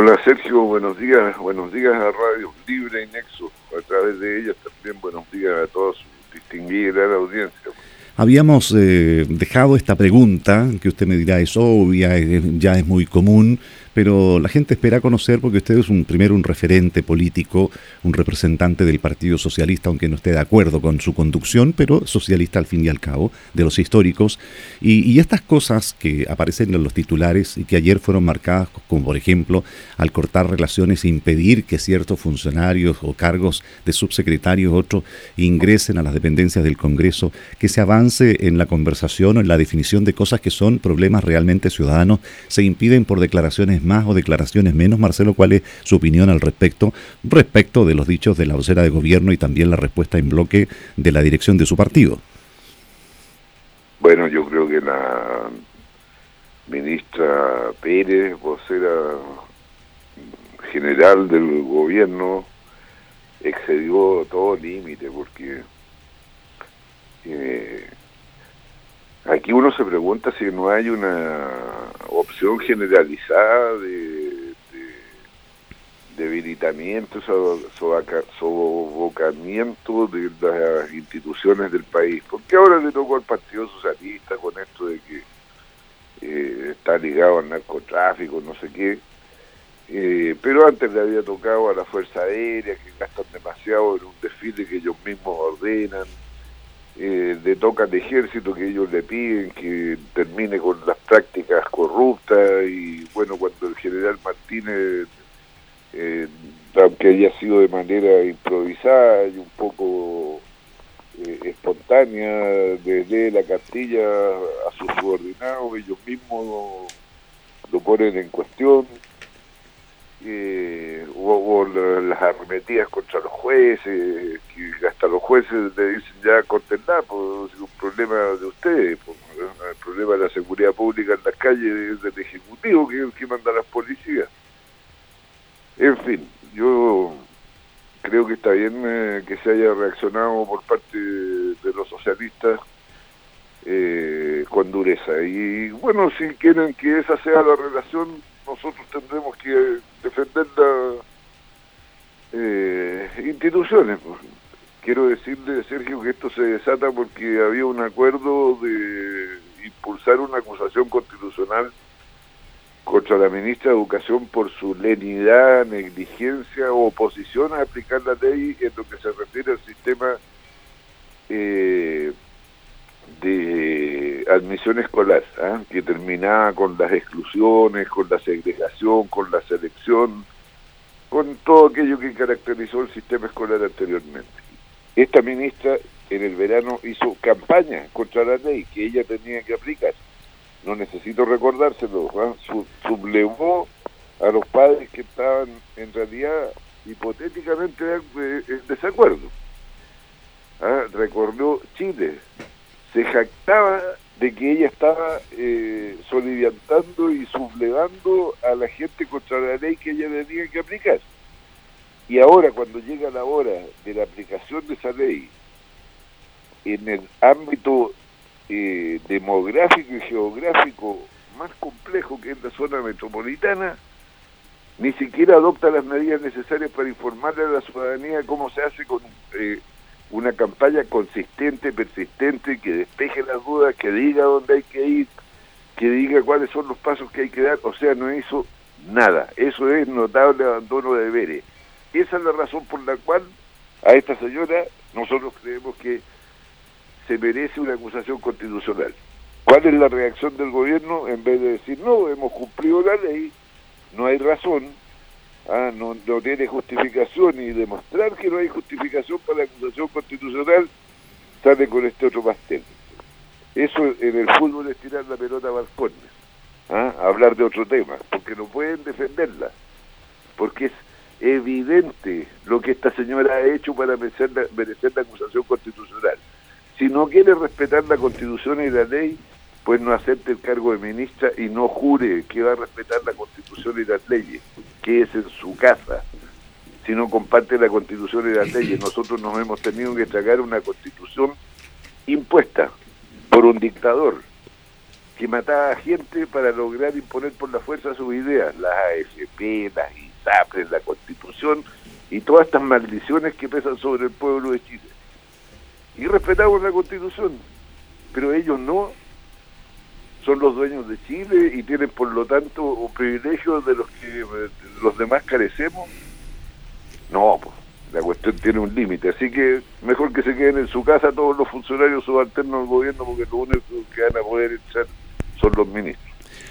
Hola Sergio, buenos días, buenos días a Radio Libre y Nexo, a través de ellas también buenos días a toda su distinguida audiencia. Habíamos eh, dejado esta pregunta, que usted me dirá es obvia, ya es muy común, pero la gente espera conocer porque usted es un primero un referente político, un representante del Partido Socialista, aunque no esté de acuerdo con su conducción, pero socialista al fin y al cabo, de los históricos. Y, estas cosas que aparecen en los titulares y que ayer fueron marcadas, como por ejemplo, al cortar relaciones e impedir que ciertos funcionarios o cargos de subsecretarios otros ingresen a las dependencias del Congreso, que se avance en la conversación o en la definición de cosas que son problemas realmente ciudadanos, se impiden por declaraciones más o declaraciones menos. Marcelo, ¿cuál es su opinión al respecto? Respecto de los dichos de la vocera de gobierno y también la respuesta en bloque de la dirección de su partido. Bueno, yo creo que la ministra Pérez, vocera general del gobierno, excedió todo límite porque eh, aquí uno se pregunta si no hay una opción generalizada de, debilitamiento, sobocamiento de las instituciones del país. Porque ahora le tocó al Partido Socialista con esto de que eh, está ligado al narcotráfico, no sé qué. Eh, pero antes le había tocado a la Fuerza Aérea, que gastan demasiado en un desfile que ellos mismos ordenan eh, le toca al ejército que ellos le piden que termine con las prácticas corruptas y bueno, cuando el general Martínez, eh, aunque haya sido de manera improvisada y un poco eh, espontánea, desde la cartilla a sus subordinados, ellos mismos lo ponen en cuestión eh, o, las arremetidas contra los jueces, que hasta los jueces le dicen ya condenar, pues es un problema de ustedes, pues, el problema de la seguridad pública en las calles es del Ejecutivo, que es el que manda a las policías. En fin, yo creo que está bien eh, que se haya reaccionado por parte de los socialistas eh, con dureza. Y bueno, si quieren que esa sea la relación, nosotros tendremos que defender las eh, instituciones. Pues. Quiero decirle, Sergio, que esto se desata porque había un acuerdo de impulsar una acusación constitucional contra la ministra de Educación por su lenidad, negligencia o oposición a aplicar la ley en lo que se refiere al sistema eh, de admisión escolar, ¿ah? que terminaba con las exclusiones, con la segregación, con la selección, con todo aquello que caracterizó el sistema escolar anteriormente. Esta ministra en el verano hizo campaña contra la ley que ella tenía que aplicar. No necesito recordárselo, ¿ah? sublevó a los padres que estaban en realidad hipotéticamente en desacuerdo. ¿Ah? Chile, se jactaba de que ella estaba eh, soliviantando y sublevando a la gente contra la ley que ella tenía que aplicar. Y ahora, cuando llega la hora de la aplicación de esa ley en el ámbito eh, demográfico y geográfico más complejo que es la zona metropolitana, ni siquiera adopta las medidas necesarias para informarle a la ciudadanía cómo se hace con eh, una campaña consistente, persistente, que despeje las dudas, que diga dónde hay que ir, que diga cuáles son los pasos que hay que dar, o sea, no hizo nada. Eso es notable abandono de deberes. Esa es la razón por la cual a esta señora nosotros creemos que se merece una acusación constitucional. ¿Cuál es la reacción del gobierno? En vez de decir, no, hemos cumplido la ley, no hay razón, ah, no, no tiene justificación y demostrar que no hay justificación para la acusación constitucional, sale con este otro pastel. Eso en el fútbol es tirar la pelota a balcones, ¿ah? hablar de otro tema, porque no pueden defenderla, porque es evidente lo que esta señora ha hecho para merecer la, merecer la acusación constitucional. Si no quiere respetar la constitución y la ley, pues no acepte el cargo de ministra y no jure que va a respetar la constitución y las leyes, que es en su casa. Si no comparte la constitución y las leyes, nosotros nos hemos tenido que tragar una constitución impuesta por un dictador que mataba gente para lograr imponer por la fuerza sus ideas, las AFP, las ISAPRES, la Constitución y todas estas maldiciones que pesan sobre el pueblo de Chile. Y respetamos la Constitución, pero ellos no son los dueños de Chile y tienen por lo tanto un privilegio de los que los demás carecemos. No, pues la cuestión tiene un límite, así que mejor que se queden en su casa todos los funcionarios subalternos del gobierno porque lo único que van a poder echar son los ministros.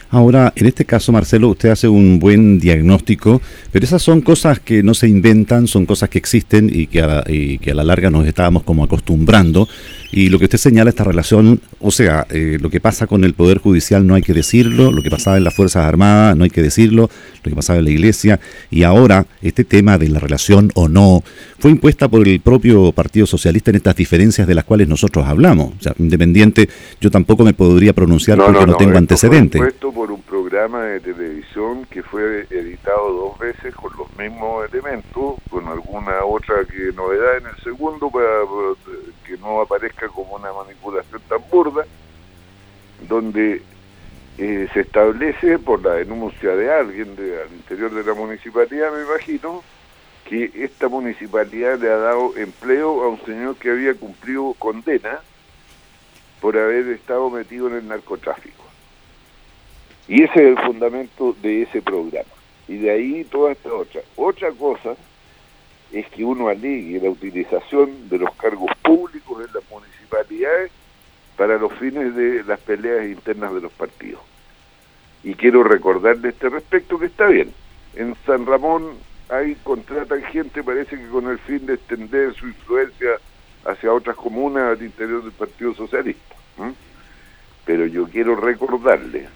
Ahora, en este caso, Marcelo, usted hace un buen diagnóstico, pero esas son cosas que no se inventan, son cosas que existen y que a, que a la larga nos estábamos como acostumbrando. Y lo que usted señala, esta relación, o sea, eh, lo que pasa con el Poder Judicial no hay que decirlo, lo que pasaba en las Fuerzas Armadas no hay que decirlo, lo que pasaba en la Iglesia, y ahora este tema de la relación o no fue impuesta por el propio Partido Socialista en estas diferencias de las cuales nosotros hablamos. O sea, independiente, yo tampoco me podría pronunciar porque no, tengo antecedentes por un programa de televisión que fue editado dos veces con los mismos elementos, con alguna otra que novedad en el segundo para que no aparezca como una manipulación tan burda, donde eh, se establece por la denuncia de alguien de, al interior de la municipalidad, me imagino, que esta municipalidad le ha dado empleo a un señor que había cumplido condena por haber estado metido en el narcotráfico. Y ese es el fundamento de ese programa. Y de ahí toda esta otra. Otra cosa es que uno alegue la utilización de los cargos públicos en las municipalidades para los fines de las peleas internas de los partidos. Y quiero recordar de este respecto que está bien. En San Ramón hay contratan gente, parece que con el fin de extender su influencia hacia otras comunas al interior del Partido Socialista. Pero yo quiero recordarle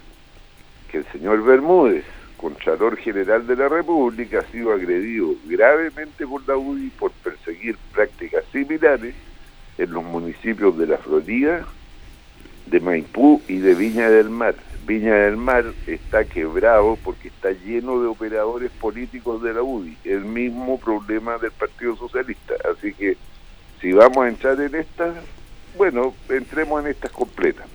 que el señor Bermúdez, Contralor General de la República, ha sido agredido gravemente por la UDI por perseguir prácticas similares en los municipios de La Florida, de Maipú y de Viña del Mar. Viña del Mar está quebrado porque está lleno de operadores políticos de la UDI, el mismo problema del Partido Socialista. Así que si vamos a entrar en estas, bueno, entremos en estas completas.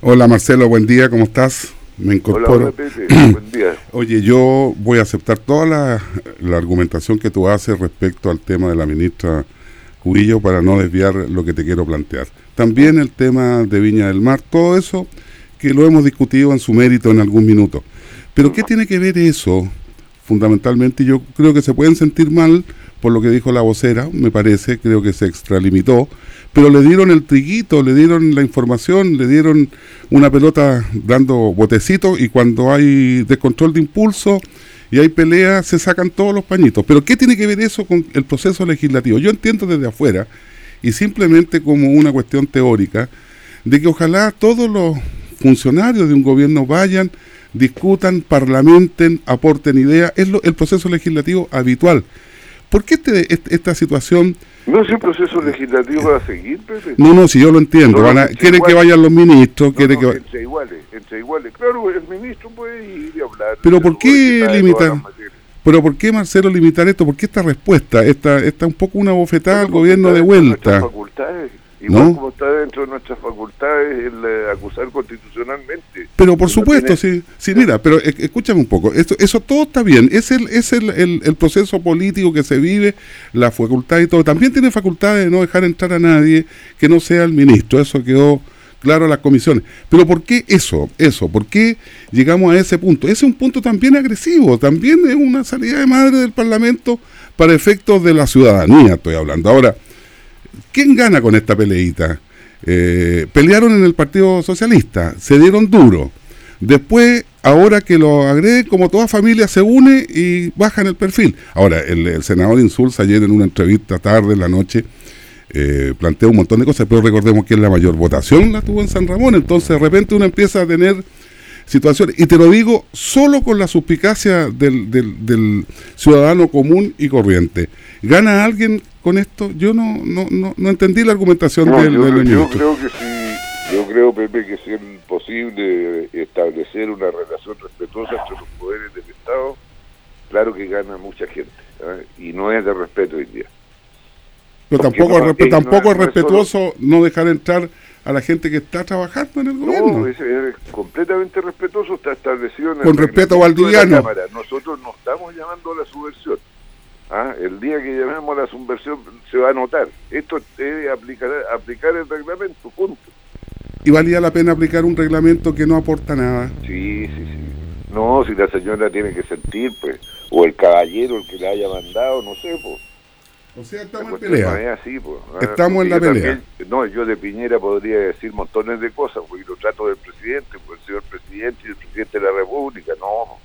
Hola Marcelo, buen día, ¿cómo estás? Me incorporo. Oye, yo voy a aceptar toda la, argumentación que tú haces respecto al tema de la ministra Cubillo para no desviar lo que te quiero plantear. También el tema de Viña del Mar, todo eso que lo hemos discutido en su mérito en algún minuto. Pero ¿qué tiene que ver eso? Fundamentalmente yo creo que se pueden sentir mal por lo que dijo la vocera, me parece, creo que se extralimitó, pero le dieron el triguito, le dieron la información, le dieron una pelota dando botecitos y cuando hay descontrol de impulso y hay pelea se sacan todos los pañitos. Pero ¿qué tiene que ver eso con el proceso legislativo? Yo entiendo desde afuera y simplemente como una cuestión teórica de que ojalá todos los funcionarios de un gobierno vayan, discutan, parlamenten, aporten ideas, es el proceso legislativo habitual. ¿Por qué este, este esta situación no es un proceso legislativo va a seguir, Pepe. No, no, si yo lo entiendo. quiere que vayan los ministros, quiere que entre iguales, entre iguales. Claro, el ministro puede ir y hablar. Pero ¿por qué limitar? Pero ¿por qué, Marcelo, limitar esto? ¿Por qué esta respuesta? Esta, esta un poco una bofetada al gobierno de vuelta. Facultades Igual como está dentro de nuestras facultades el eh, acusar constitucionalmente. Pero por supuesto, sí, sí, mira, pero escúchame un poco, esto, eso todo está bien, es el, es el, el, proceso político que se vive, la facultad y todo, también tiene facultad de no dejar entrar a nadie que no sea el ministro, eso quedó claro a las comisiones. Pero ¿por qué eso? Eso, ¿por qué llegamos a ese punto? Ese es un punto también agresivo, también es una salida de madre del Parlamento para efectos de la ciudadanía, estoy hablando. Ahora, ¿Quién gana con esta peleita? Eh, pelearon en el Partido Socialista, se dieron duro. Después, ahora que lo agreden, como toda familia se une y bajan el perfil. Ahora, el, senador Insulza ayer en una entrevista tarde, en la noche, eh, planteó un montón de cosas, pero recordemos que la mayor votación la tuvo en San Ramón, entonces de repente uno empieza a tener situaciones, y te lo digo solo con la suspicacia del, del ciudadano común y corriente. ¿Gana alguien con esto? Yo no, no, no, entendí la argumentación del, yo, Yo creo que sí, yo creo, Pepe, que es posible establecer una relación respetuosa entre los poderes del Estado, claro que gana mucha gente, ¿eh? y no es de respeto hoy día. Pero tampoco, tampoco es respetuoso no dejar entrar a la gente que está trabajando en el gobierno. No, es, completamente respetuoso, está establecido en Con respeto valdiviano. Nosotros no estamos llamando a la subversión. ¿Ah? El día que llamemos a la subversión se va a notar. Esto es aplicar, aplicar el reglamento, punto. ¿Y valía la pena aplicar un reglamento que no aporta nada? Sí, sí, sí. No, si la señora tiene que sentir, pues, o el caballero el que le haya mandado, no sé, pues o sea, estamos en pelea. así, pues. Estamos en la pelea. no, yo de Piñera podría decir montones de cosas, porque lo trato del presidente, pues el señor presidente y el presidente de la República, no.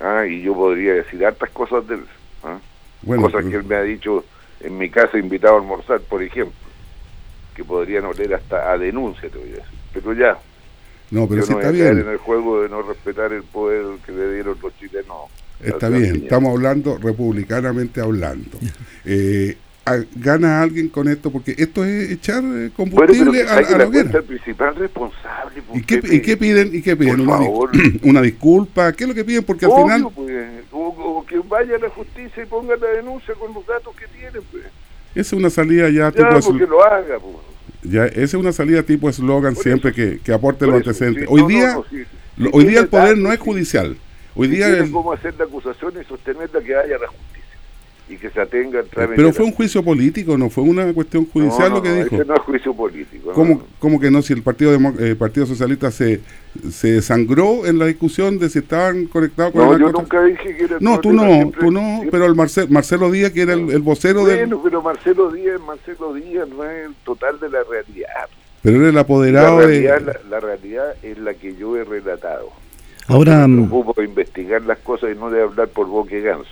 Ah, y yo podría decir hartas cosas de él. ¿ah? cosas que él me ha dicho en mi casa invitado a almorzar, por ejemplo, que podrían oler hasta a denuncia, te voy a decir. Pero ya. No, pero yo si no está bien. en el juego de no respetar el poder que le dieron los chilenos Está bien, estamos hablando republicanamente hablando. Eh, ¿Gana alguien con esto? Porque esto es echar eh, combustible a, la hoguera. el principal responsable. ¿Y qué, ¿Y qué, piden? ¿Y qué piden? Una, una, disculpa? ¿Qué es lo que piden? Porque al final... Pues, o, que vaya a la justicia y ponga la denuncia con los datos que tienen. Pues. Esa es una salida ya, tipo... porque lo haga, pues. Ya, esa es una salida tipo eslogan siempre que, que aporte los antecedentes. hoy día, hoy día el poder no es judicial. Hoy día tienen cómo hacer la acusación y sostenerla que haya la justicia y que se atenga el trámite. Pero fue un juicio político, no fue una cuestión judicial lo que dijo. Ese no es juicio político. ¿Cómo, ¿Cómo, que no? Si el Partido eh, Partido Socialista se, se sangró en la discusión de si estaban conectados con no, yo nunca dije que era No, tú no, tú no, pero el Marcel, Marcelo Díaz, que era el, el vocero. Bueno, pero Marcelo Díaz, Marcelo Díaz no es el total de la realidad. Pero era el apoderado la realidad, de... la realidad es la que yo he relatado. Ahora. Me de investigar las cosas y no de hablar por boca y ganso.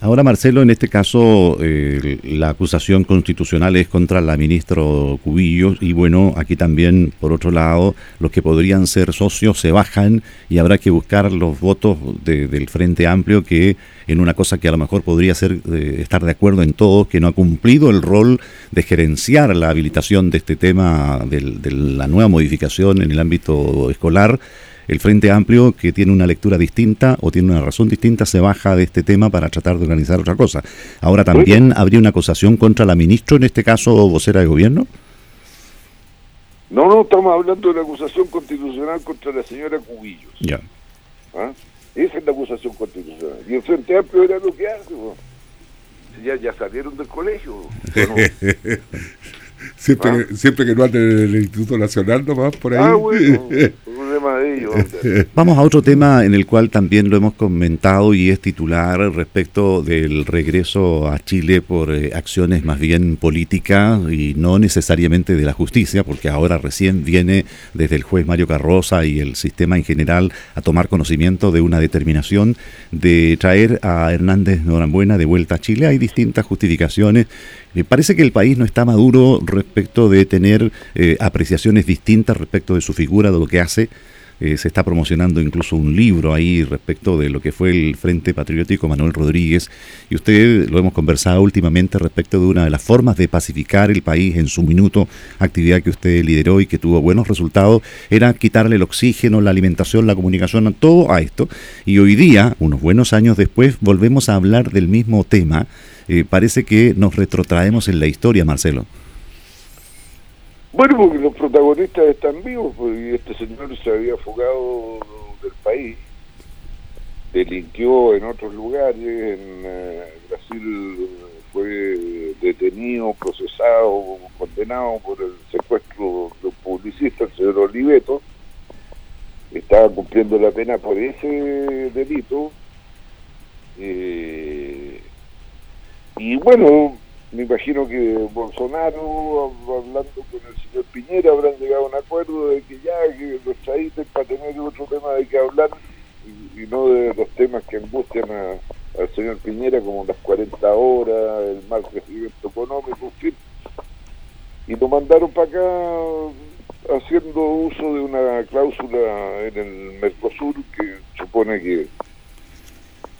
Ahora, Marcelo, en este caso, eh, la acusación constitucional es contra la ministra Cubillos y bueno, aquí también, por otro lado, los que podrían ser socios se bajan y habrá que buscar los votos del Frente Amplio que en una cosa que a lo mejor podría ser eh, estar de acuerdo en todos, que no ha cumplido el rol de gerenciar la habilitación de este tema de la nueva modificación en el ámbito escolar el Frente Amplio, que tiene una lectura distinta o tiene una razón distinta, se baja de este tema para tratar de organizar otra cosa. Ahora, ¿también habría una acusación contra la ministra, en este caso vocera de gobierno? No, no, estamos hablando de la acusación constitucional contra la señora Cubillos. Ya. ¿Ah? Esa es la acusación constitucional. Y el Frente Amplio era lo que hace. Ya, ya salieron del colegio. siempre, ¿Ah? siempre que no anden en el Instituto Nacional nomás por ahí. Ah, bueno. Vamos a otro tema en el cual también lo hemos comentado y es titular respecto del regreso a Chile por eh, acciones más bien políticas y no necesariamente de la justicia, porque ahora recién viene desde el juez Mario Carroza y el sistema en general a tomar conocimiento de una determinación de traer a Hernández Norambuena de vuelta a Chile. Hay distintas justificaciones. Me parece que el país no está maduro respecto de tener eh, apreciaciones distintas respecto de su figura, de lo que hace eh, se está promocionando incluso un libro ahí respecto de lo que fue el Frente Patriótico Manuel Rodríguez. Y usted lo hemos conversado últimamente respecto de una de las formas de pacificar el país en su minuto, actividad que usted lideró y que tuvo buenos resultados, era quitarle el oxígeno, la alimentación, la comunicación, todo a esto. Y hoy día, unos buenos años después, volvemos a hablar del mismo tema. Eh, parece que nos retrotraemos en la historia, Marcelo. Bueno, porque los protagonistas están vivos, porque este señor se había fugado del país, delinquió en otros lugares, en eh, Brasil fue detenido, procesado, condenado por el secuestro de un publicista, el señor Oliveto, estaba cumpliendo la pena por ese delito, eh, y bueno, me imagino que Bolsonaro, hablando con el señor Piñera, habrán llegado a un acuerdo de que ya, que los traíten para tener otro tema de que hablar y, no de los temas que angustian al señor Piñera, como las 40 horas, el mal crecimiento económico, en fin. Y lo mandaron para acá haciendo uso de una cláusula en el Mercosur que supone que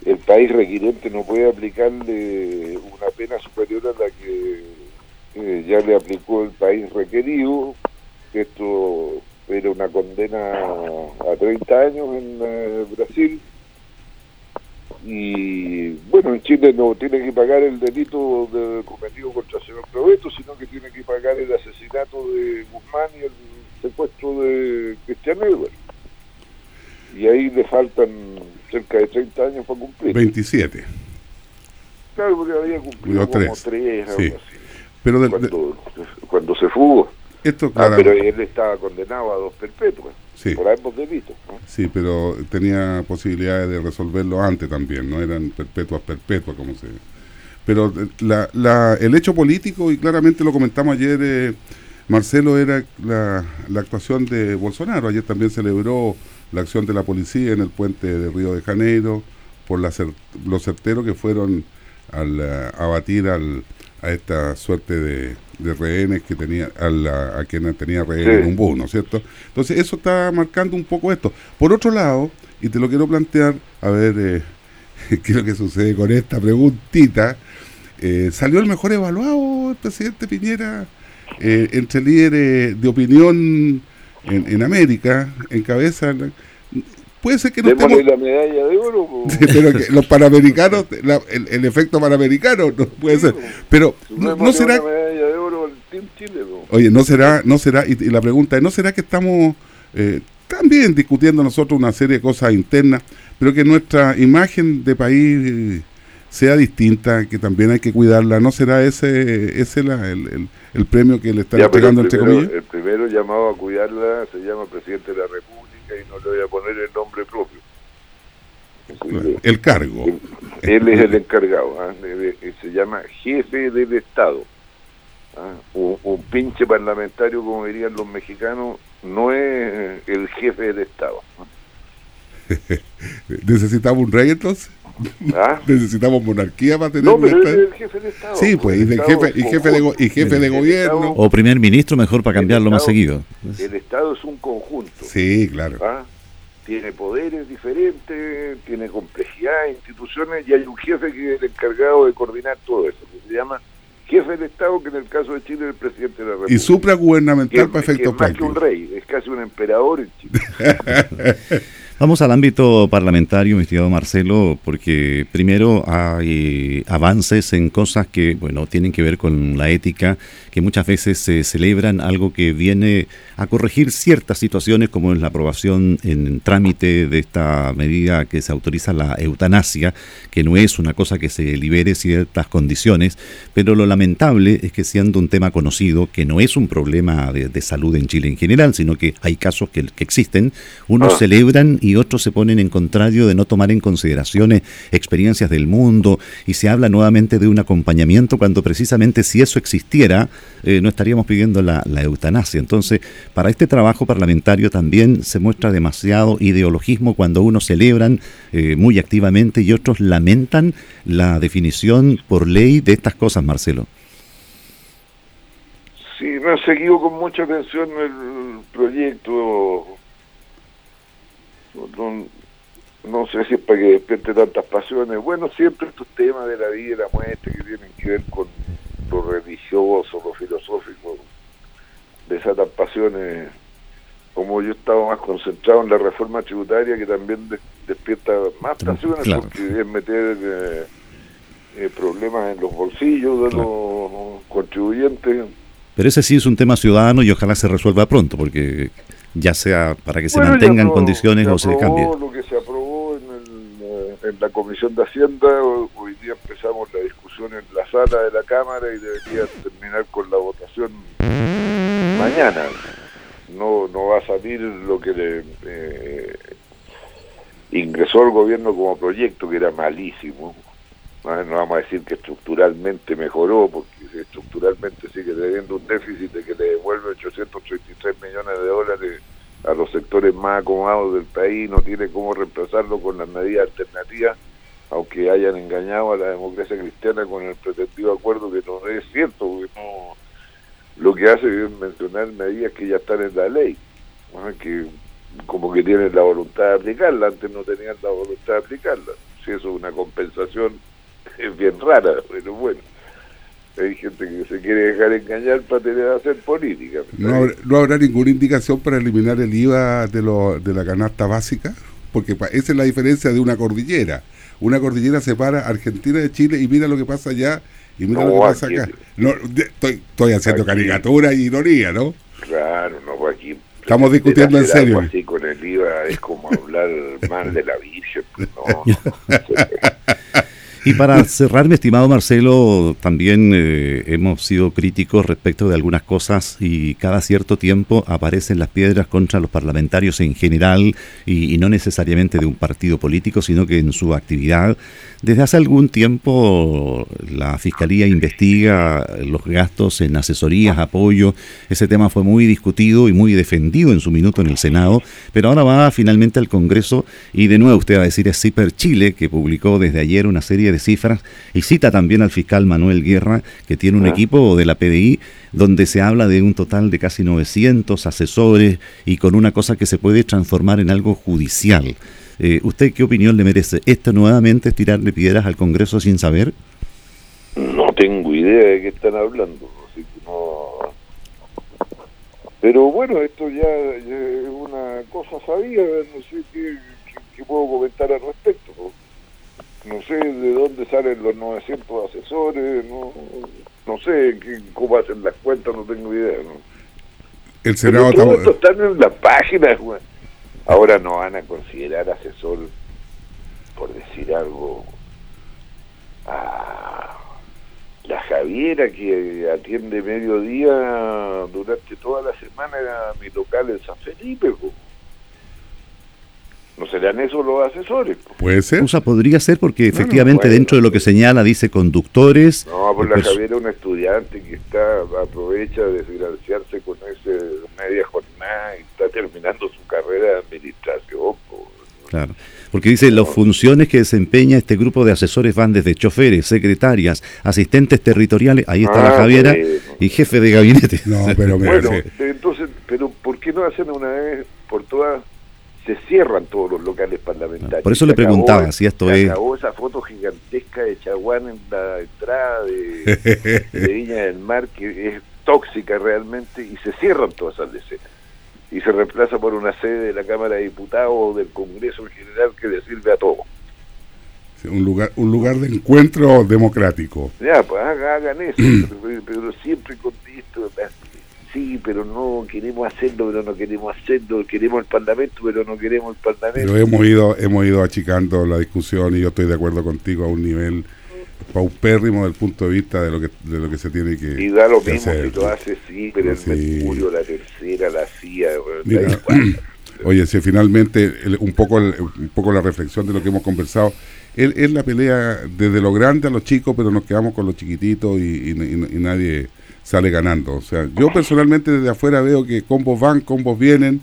el país requiriente no puede aplicarle una pena superior a la que eh, ya le aplicó el país requerido. Esto era una condena a 30 años en eh, Brasil. y bueno, en Chile no tiene que pagar el delito de, cometido contra el señor Proveto, sino que tiene que pagar el asesinato de Guzmán y el secuestro de Cristian Edward. Y ahí le faltan cerca de 30 años para cumplir. 27. Claro, porque había cumplido como 3, algo así. Pero cuando, se fugó. Esto, ah, pero él estaba condenado a dos perpetuas. Sí. Por ambos delitos. Sí, pero tenía posibilidades de resolverlo antes también, no eran perpetuas perpetuas como se... Pero la, la, el hecho político, y claramente lo comentamos ayer, eh, Marcelo, era la, la actuación de Bolsonaro. Ayer también celebró la acción de la policía en el puente de Río de Janeiro por la, los certeros que fueron al eh, abatir al, a esta suerte de, de rehenes que tenía, a, la, a quien tenía rehenes en un bus, ¿no es cierto? Entonces eso está marcando un poco esto. Por otro lado, y te lo quiero plantear, a ver eh, qué es lo que sucede con esta preguntita, eh, salió el mejor evaluado el presidente Piñera eh, entre líderes de opinión en, en América, en cabeza puede ser que no estemos... la medalla de oro. pero que los panamericanos, el, efecto panamericano no puede ser. Pero no, será... medalla de oro Chile, Oye, no será, no será, y, la pregunta es, ¿no será que estamos eh, también discutiendo nosotros una serie de cosas internas, pero que nuestra imagen de país eh, sea distinta, que también hay que cuidarla? ¿No será ese, ese la, el, el, premio que le están entregando, entre comillas? El primero llamado a cuidarla se llama presidente de la República y no le voy a poner el nombre propio. El cargo. Él, es el encargado, ¿ah? se llama jefe del Estado. ¿ah? Un, pinche parlamentario, como dirían los mexicanos, no es el jefe del Estado. ¿Necesitamos un rey entonces? ¿Ah? ¿Necesitamos monarquía para tener No, pero es el jefe del Estado. Sí, pues, y, jefe, y jefe, de, y jefe de gobierno. O primer ministro, mejor para cambiarlo más seguido. El Estado es un conjunto. Sí, claro. ¿Ah? Tiene poderes diferentes, tiene complejidad, instituciones, y hay un jefe que es el encargado de coordinar todo eso, que se llama jefe del Estado, que en el caso de Chile es el presidente de la República. Y supragubernamental para efectos prácticos. Es más que un rey, es casi un emperador en Chile. Vamos al ámbito parlamentario, mi estimado Marcelo, porque primero hay avances en cosas que, bueno, tienen que ver con la ética, que muchas veces se celebran, algo que viene a corregir ciertas situaciones, como es la aprobación en trámite de esta medida que se autoriza la eutanasia, que no es una cosa que se libere ciertas condiciones, pero lo lamentable es que siendo un tema conocido, que no es un problema de, salud en Chile en general, sino que hay casos que, existen, unos ah. celebran y otros se ponen en contrario de no tomar en consideración experiencias del mundo y se habla nuevamente de un acompañamiento cuando precisamente si eso existiera eh, no estaríamos pidiendo la, eutanasia. Entonces, para este trabajo parlamentario también se muestra demasiado ideologismo cuando unos celebran eh, muy activamente y otros lamentan la definición por ley de estas cosas, Marcelo. Sí, me ha seguido con mucha atención el proyecto no, sé si es para que despierte tantas pasiones. Bueno, siempre estos temas de la vida y la muerte que tienen que ver con lo religioso, lo filosófico, desatan pasiones. Como yo estaba más concentrado en la reforma tributaria, que también despierta más pasiones porque es meter eh, eh, problemas en los bolsillos de los contribuyentes. Pero ese sí es un tema ciudadano y ojalá se resuelva pronto, porque ya sea para que se mantengan en condiciones o se cambie. Lo que se aprobó en, en, la Comisión de Hacienda, hoy día empezamos la discusión en la sala de la Cámara y debería terminar con la votación mañana. No, no va a salir lo que le eh, ingresó el gobierno como proyecto, que era malísimo. No vamos a decir que estructuralmente mejoró, porque estructuralmente sigue teniendo un déficit de que le devuelve 833 millones de dólares a los sectores más acomodados del país, no tiene cómo reemplazarlo con las medidas alternativas, aunque hayan engañado a la democracia cristiana con el pretendido acuerdo que no es cierto, porque no, lo que hace es mencionar medidas que ya están en la ley, que como que tienen la voluntad de aplicarla, antes no tenían la voluntad de aplicarla. Si eso es una compensación, es bien rara, pero bueno hay gente que se quiere dejar engañar para tener hacer política. ¿No habrá, ninguna indicación para eliminar el IVA de, lo, de la canasta básica? Porque esa es la diferencia de una cordillera. una cordillera separa Argentina de Chile y mira lo que pasa allá y mira lo que pasa acá. No, estoy, estoy haciendo caricatura y ironía, ¿no? Claro, no, pues aquí Estamos discutiendo en serio. Así con el IVA es como hablar mal de la Virgen. Pues no, Y para cerrar, mi estimado Marcelo, también eh, hemos sido críticos respecto de algunas cosas y cada cierto tiempo aparecen las piedras contra los parlamentarios en general y, no necesariamente de un partido político, sino que en su actividad. Desde hace algún tiempo la Fiscalía investiga los gastos en asesorías, apoyo. Ese tema fue muy discutido y muy defendido en su minuto en el Senado, pero ahora va finalmente al Congreso y de nuevo usted va a decir es CIPER Chile, que publicó desde ayer una serie de cifras y cita también al fiscal Manuel Guerra, que tiene un ah. equipo de la PDI donde se habla de un total de casi 900 asesores y con una cosa que se puede transformar en algo judicial. Eh, ¿Usted qué opinión le merece? ¿Esto nuevamente es tirarle piedras al Congreso sin saber? No tengo idea de qué están hablando, así que no... Pero bueno, esto ya, es una cosa sabía, no sé qué, puedo comentar al respecto no sé de dónde salen los 900 asesores, no, no sé qué, cómo hacen las cuentas, no tengo idea. ¿no? El Senado todo esto está en la página, ahora no van a considerar asesor, por decir algo, a la Javiera que atiende mediodía durante toda la semana a mi local en San Felipe. ¿No serán esos los asesores? Puede ser. O sea, podría ser porque efectivamente dentro de lo que señala dice conductores. No, pues la Javier es un estudiante que está aprovecha de desgraciarse con ese media jornada y está terminando su carrera de administración. Claro, porque dice, las funciones que desempeña este grupo de asesores van desde choferes, secretarias, asistentes territoriales, ahí está la ah, Javiera, y jefe de gabinete. No, pero bueno, entonces, pero ¿por qué no hacen una vez por todas se cierran todos los locales parlamentarios. Por eso le preguntaba si esto se es... acabó esa foto gigantesca de Chaguán en la entrada de, Viña del Mar, que es tóxica realmente, y se cierran todas esas escenas. Y se reemplaza por una sede de la Cámara de Diputados o del Congreso en general que le sirve a todos. Un lugar, un lugar de encuentro democrático. Ya, pues hagan eso, pero, siempre con esto, sí, pero no queremos hacerlo, pero no queremos hacerlo, queremos el Parlamento, pero no queremos el Parlamento. Pero hemos ido, hemos ido achicando la discusión y yo estoy de acuerdo contigo a un nivel paupérrimo del punto de vista de lo que de lo que se tiene que y da lo mismo si lo hace sí pero el Mercurio la tercera la CIA oye si finalmente un poco un poco la reflexión de lo que hemos conversado es, la pelea desde lo grande a lo chico pero nos quedamos con los chiquititos y nadie sale ganando. O sea, yo personalmente desde afuera veo que combos van, combos vienen,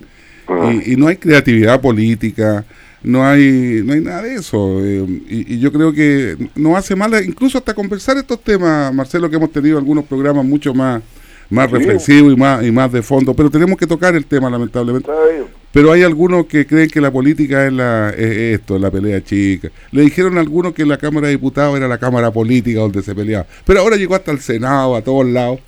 y, no hay creatividad política, no hay, no hay nada de eso. Eh, y, yo creo que no hace mal, incluso hasta conversar estos temas, Marcelo, que hemos tenido algunos programas mucho más más reflexivos y más y más de fondo, pero tenemos que tocar el tema lamentablemente. Pero hay algunos que creen que la política es, la, es esto, la pelea chica. Le dijeron a algunos que la Cámara de Diputados era la Cámara política donde se peleaba. Pero ahora llegó hasta el Senado, a todos lados.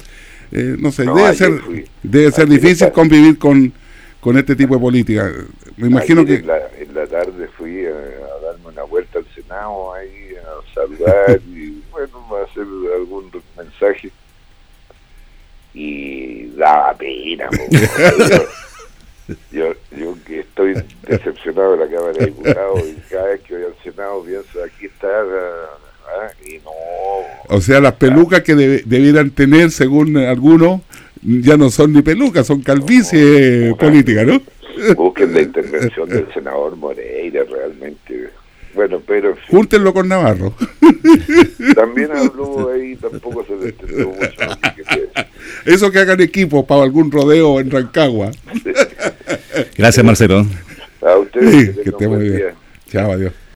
Eh, no sé, debe ser, debe ser difícil convivir con, con este tipo de política. Me imagino que... En la, tarde fui a, darme una vuelta al Senado ahí, a saludar y bueno, a hacer algún mensaje. Y daba pena. yo, yo que estoy decepcionado de la Cámara de Diputados y cada vez que voy al Senado pienso, aquí está... Ah, y no, o sea, las pelucas que debieran tener, según algunos, ya no son ni pelucas, son calvicie política, ¿no? Busquen la intervención del senador Moreira, realmente. Bueno, pero... Júntenlo con Navarro. También habló ahí, tampoco se le entendió mucho. Eso que hagan equipo para algún rodeo en Rancagua. Gracias, Marcelo. A ustedes. que, que estén muy bien. Chao, adiós.